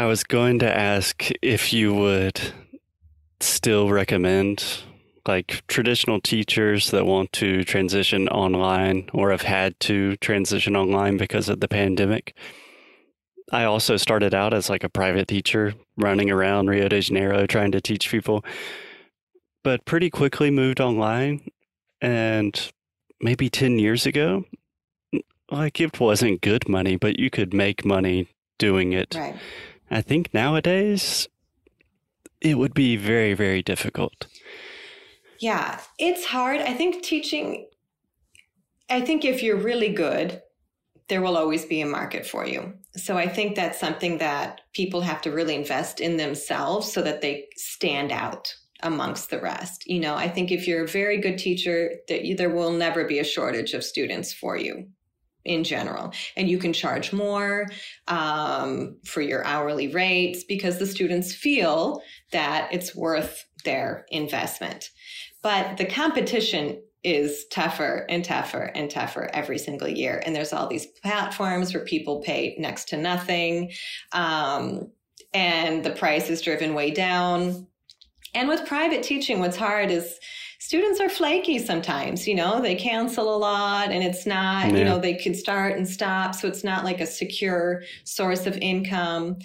I was going to ask if you would still recommend like traditional teachers that want to transition online or have had to transition online because of the pandemic. I also started out as like a private teacher running around Rio de Janeiro trying to teach people, but pretty quickly moved online. And maybe 10 years ago, like it wasn't good money, but you could make money doing it. Right. I think nowadays it would be very, very difficult. Yeah, it's hard. I think teaching, I think if you're really good, there will always be a market for you. So I think that's something that people have to really invest in themselves so that they stand out amongst the rest. You know, I think if you're a very good teacher, that there will never be a shortage of students for you in general and you can charge more um, for your hourly rates because the students feel that it's worth their investment but the competition is tougher and tougher and tougher every single year. And there's all these platforms where people pay next to nothing. Um, and the price is driven way down. And with private teaching, what's hard is students are flaky sometimes, you know, they cancel a lot and it's not, yeah. you know, they can start and stop. So it's not like a secure source of income.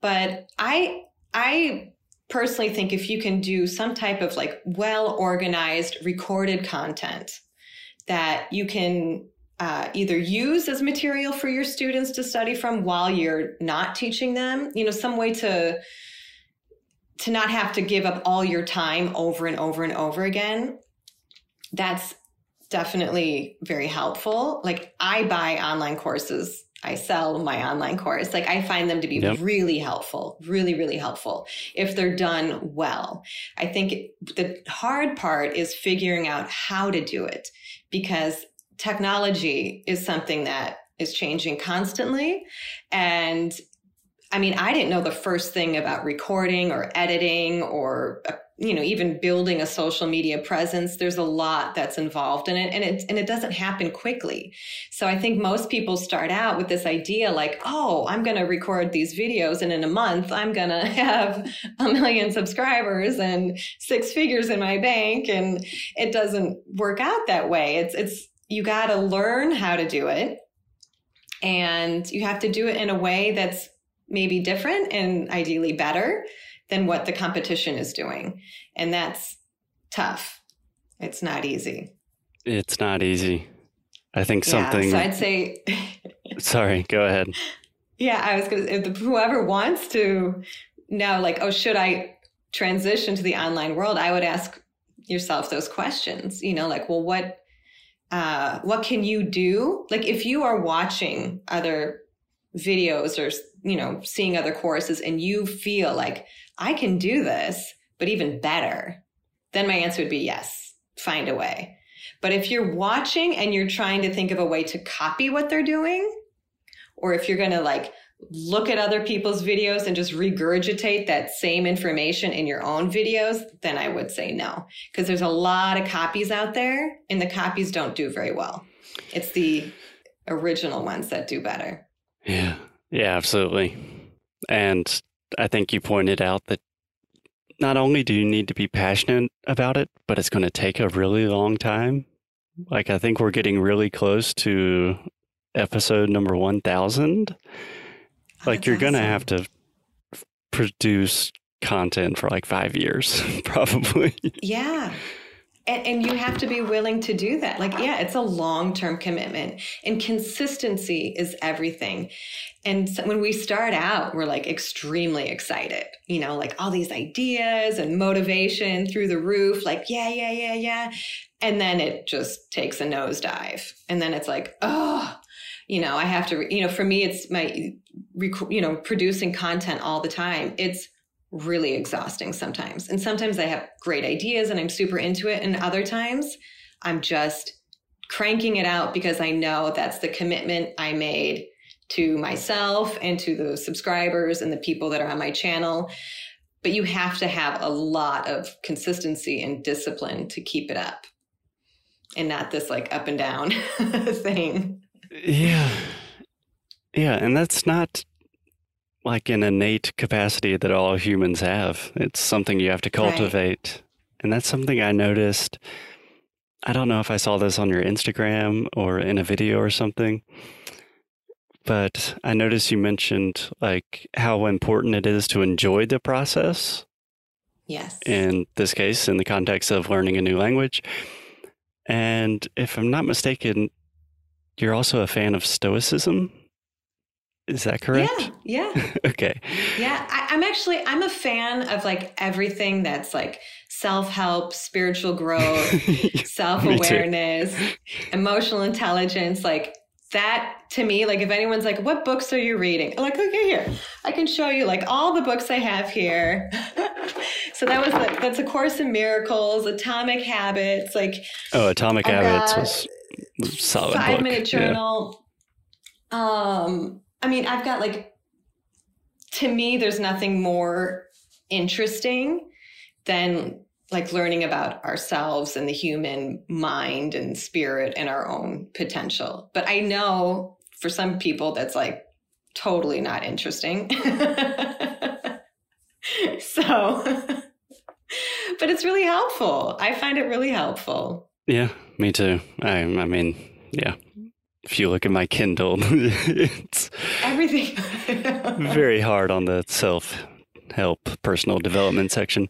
But I, I personally think if you can do some type of like well organized recorded content that you can uh, either use as material for your students to study from while you're not teaching them you know some way to to not have to give up all your time over and over and over again that's definitely very helpful like i buy online courses I sell my online course. Like I find them to be yep. really helpful, really, really helpful if they're done well. I think the hard part is figuring out how to do it because technology is something that is changing constantly. And I mean, I didn't know the first thing about recording or editing or uh, you know even building a social media presence. There's a lot that's involved in it and it and it doesn't happen quickly. So i think most people start out with this idea like oh i'm going to record these videos and in a month i'm going to have a million subscribers and six figures in my bank and it doesn't work out that way. It's it's you got to learn how to do it and you have to do it in a way that's maybe different and ideally better than what the competition is doing. And that's tough. It's not easy. It's not easy. I think something. Yeah, so I'd say. sorry, go ahead. Yeah, I was going to. Whoever wants to know, like, oh, should I transition to the online world? I would ask yourself those questions. You know, like, well, what, uh, what can you do? Like, if you are watching other videos or you know seeing other courses, and you feel like I can do this, but even better, then my answer would be yes, find a way. But if you're watching and you're trying to think of a way to copy what they're doing, or if you're going to like look at other people's videos and just regurgitate that same information in your own videos, then I would say no. Because there's a lot of copies out there and the copies don't do very well. It's the original ones that do better. Yeah. Yeah, absolutely. And I think you pointed out that not only do you need to be passionate about it, but it's going to take a really long time. Like, I think we're getting really close to episode number 1000. Like, you're going to have to produce content for like five years, probably. Yeah. And, and, you have to be willing to do that. Like, yeah, it's a long term commitment, and consistency is everything. And so when we start out, we're like extremely excited, you know, like all these ideas and motivation through the roof, like, yeah, yeah, yeah, yeah. And then it just takes a nosedive. And then it's like, oh, you know, I have to, you know, for me, it's my, you know, producing content all the time. It's really exhausting sometimes. And sometimes I have great ideas and I'm super into it. And other times I'm just cranking it out because I know that's the commitment I made to myself and to the subscribers and the people that are on my channel. But you have to have a lot of consistency and discipline to keep it up and not this like up and down thing. Yeah. Yeah. And that's not like an innate capacity that all humans have. It's something you have to cultivate. Right. And that's something I noticed. I don't know if I saw this on your Instagram or in a video or something, but I noticed you mentioned like how important it is to enjoy the process. Yes. In this case, in the context of learning a new language. And if I'm not mistaken, you're also a fan of Stoicism. Is that correct? Yeah. Yeah. okay. Yeah. I, am actually, I'm a fan of like everything that's like self help, spiritual growth, self awareness, emotional intelligence. Like that to me, like if anyone's like, what books are you reading? I'm like, okay, here, I can show you like all the books I have here. so that was like, that's a course in miracles, atomic habits, like, oh, atomic habits was solid. Five book. minute journal. Yeah. Um, I mean, I've got like, to me, there's nothing more interesting than like learning about ourselves and the human mind and spirit and our own potential. But I know for some people that's like totally not interesting. so, but it's really helpful. I find it really helpful. Yeah, me too. I, I mean, yeah. If you look at my Kindle, it's everything very hard on the self help personal development section.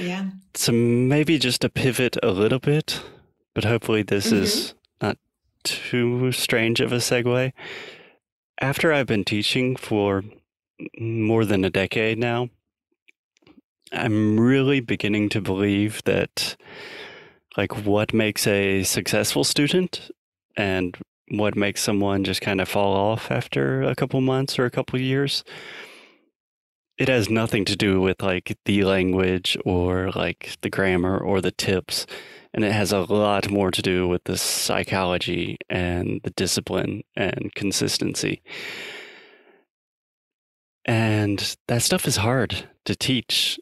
Yeah. So maybe just to pivot a little bit, but hopefully this mm-hmm. is not too strange of a segue. After I've been teaching for more than a decade now, I'm really beginning to believe that like what makes a successful student and what makes someone just kind of fall off after a couple months or a couple years it has nothing to do with like the language or like the grammar or the tips and it has a lot more to do with the psychology and the discipline and consistency and that stuff is hard to teach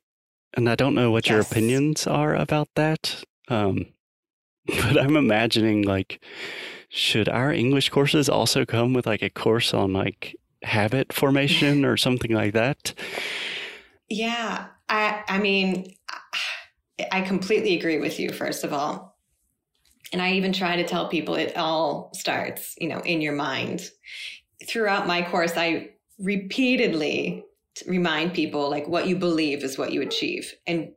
and i don't know what yes. your opinions are about that um, but i'm imagining like should our english courses also come with like a course on like habit formation or something like that? Yeah, I I mean I completely agree with you first of all. And I even try to tell people it all starts, you know, in your mind. Throughout my course I repeatedly remind people like what you believe is what you achieve. And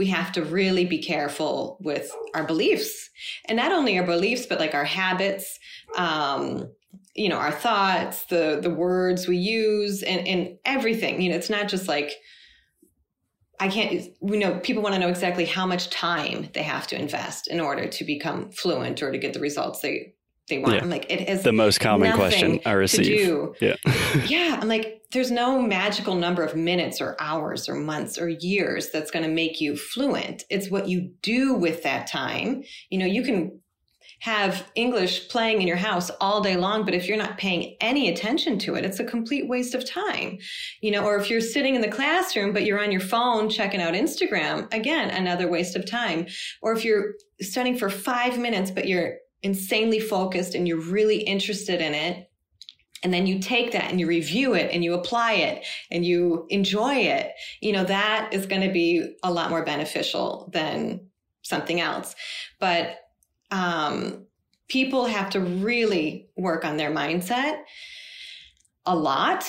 we have to really be careful with our beliefs. And not only our beliefs but like our habits um, you know our thoughts the the words we use and and everything. You know it's not just like i can't we know people want to know exactly how much time they have to invest in order to become fluent or to get the results they they want yeah. i'm like it is the most common question i receive yeah yeah i'm like there's no magical number of minutes or hours or months or years that's going to make you fluent it's what you do with that time you know you can have English playing in your house all day long, but if you're not paying any attention to it, it's a complete waste of time. You know, or if you're sitting in the classroom, but you're on your phone checking out Instagram, again, another waste of time. Or if you're studying for five minutes, but you're insanely focused and you're really interested in it, and then you take that and you review it and you apply it and you enjoy it, you know, that is going to be a lot more beneficial than something else. But um, people have to really work on their mindset a lot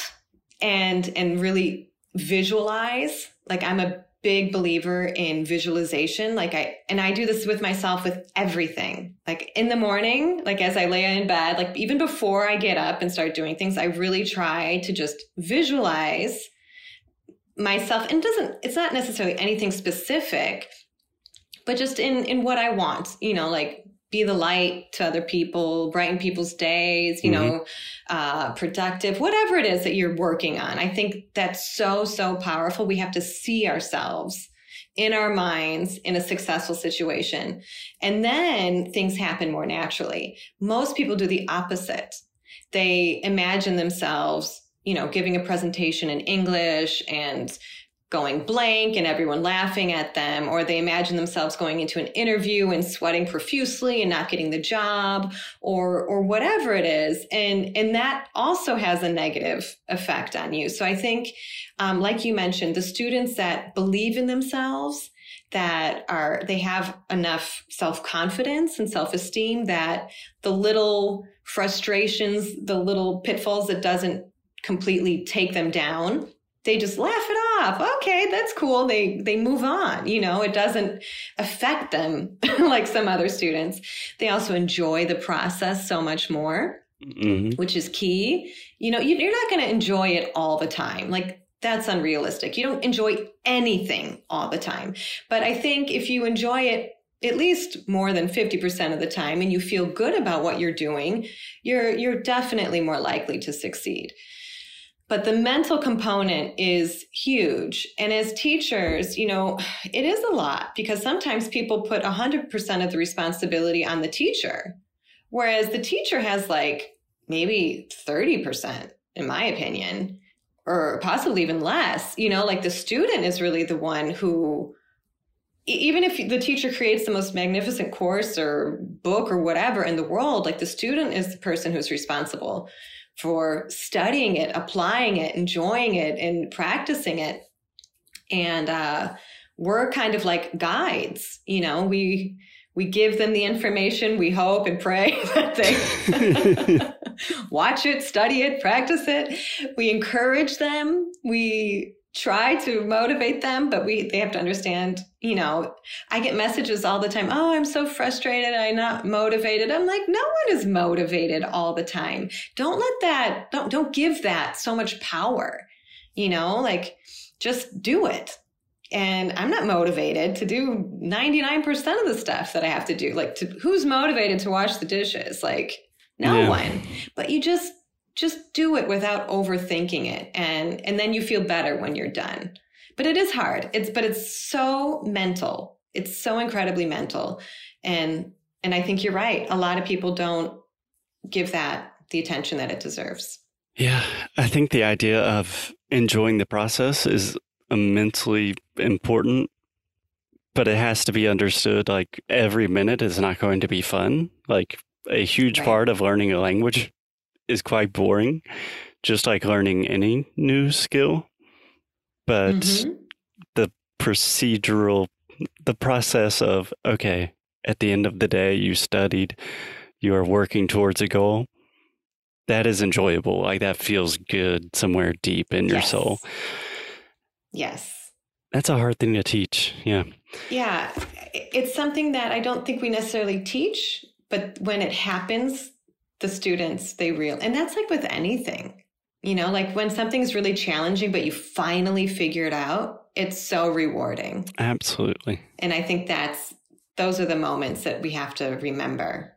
and and really visualize like i'm a big believer in visualization. Like i and i do this with myself with everything. Like in the morning like as i lay in bed like even before i get up and start doing things i really try to just visualize myself. And doesn't it's not necessarily anything specific but just in in what i want you know like be the light to other people, brighten people's days, you mm-hmm. know, uh, productive, whatever it is that you're working on. I think that's so, so powerful. We have to see ourselves in our minds in a successful situation. And then things happen more naturally. Most people do the opposite. They imagine themselves, you know, giving a presentation in English and going blank and everyone laughing at them, or they imagine themselves going into an interview and sweating profusely and not getting the job, or or whatever it is, and and that also has a negative effect on you. So I think, um, like you mentioned, the students that believe in themselves that are they have enough self-confidence and self-esteem that the little frustrations the little pitfalls that doesn't completely take them down they just laugh it off okay that's cool they they move on you know it doesn't affect them like some other students they also enjoy the process so much more mm-hmm. which is key you know you're not going to enjoy it all the time like that's unrealistic. You don't enjoy anything all the time. But I think if you enjoy it at least more than 50% of the time and you feel good about what you're doing, you're you're definitely more likely to succeed. But the mental component is huge. And as teachers, you know, it is a lot because sometimes people put 100% of the responsibility on the teacher, whereas the teacher has like maybe 30%, in my opinion or possibly even less you know like the student is really the one who even if the teacher creates the most magnificent course or book or whatever in the world like the student is the person who's responsible for studying it applying it enjoying it and practicing it and uh, we're kind of like guides you know we we give them the information we hope and pray that they watch it, study it, practice it. We encourage them. We try to motivate them, but we they have to understand, you know, I get messages all the time, "Oh, I'm so frustrated. I'm not motivated." I'm like, "No one is motivated all the time. Don't let that don't don't give that so much power." You know, like just do it. And I'm not motivated to do 99% of the stuff that I have to do. Like to, who's motivated to wash the dishes? Like no yeah. one. But you just just do it without overthinking it and and then you feel better when you're done. But it is hard. It's but it's so mental. It's so incredibly mental. And and I think you're right. A lot of people don't give that the attention that it deserves. Yeah, I think the idea of enjoying the process is immensely important, but it has to be understood like every minute is not going to be fun. Like a huge right. part of learning a language is quite boring, just like learning any new skill. But mm-hmm. the procedural, the process of, okay, at the end of the day, you studied, you are working towards a goal. That is enjoyable. Like that feels good somewhere deep in yes. your soul. Yes. That's a hard thing to teach. Yeah. Yeah. It's something that I don't think we necessarily teach but when it happens, the students, they real, and that's like with anything, you know, like when something's really challenging, but you finally figure it out, it's so rewarding. Absolutely. And I think that's, those are the moments that we have to remember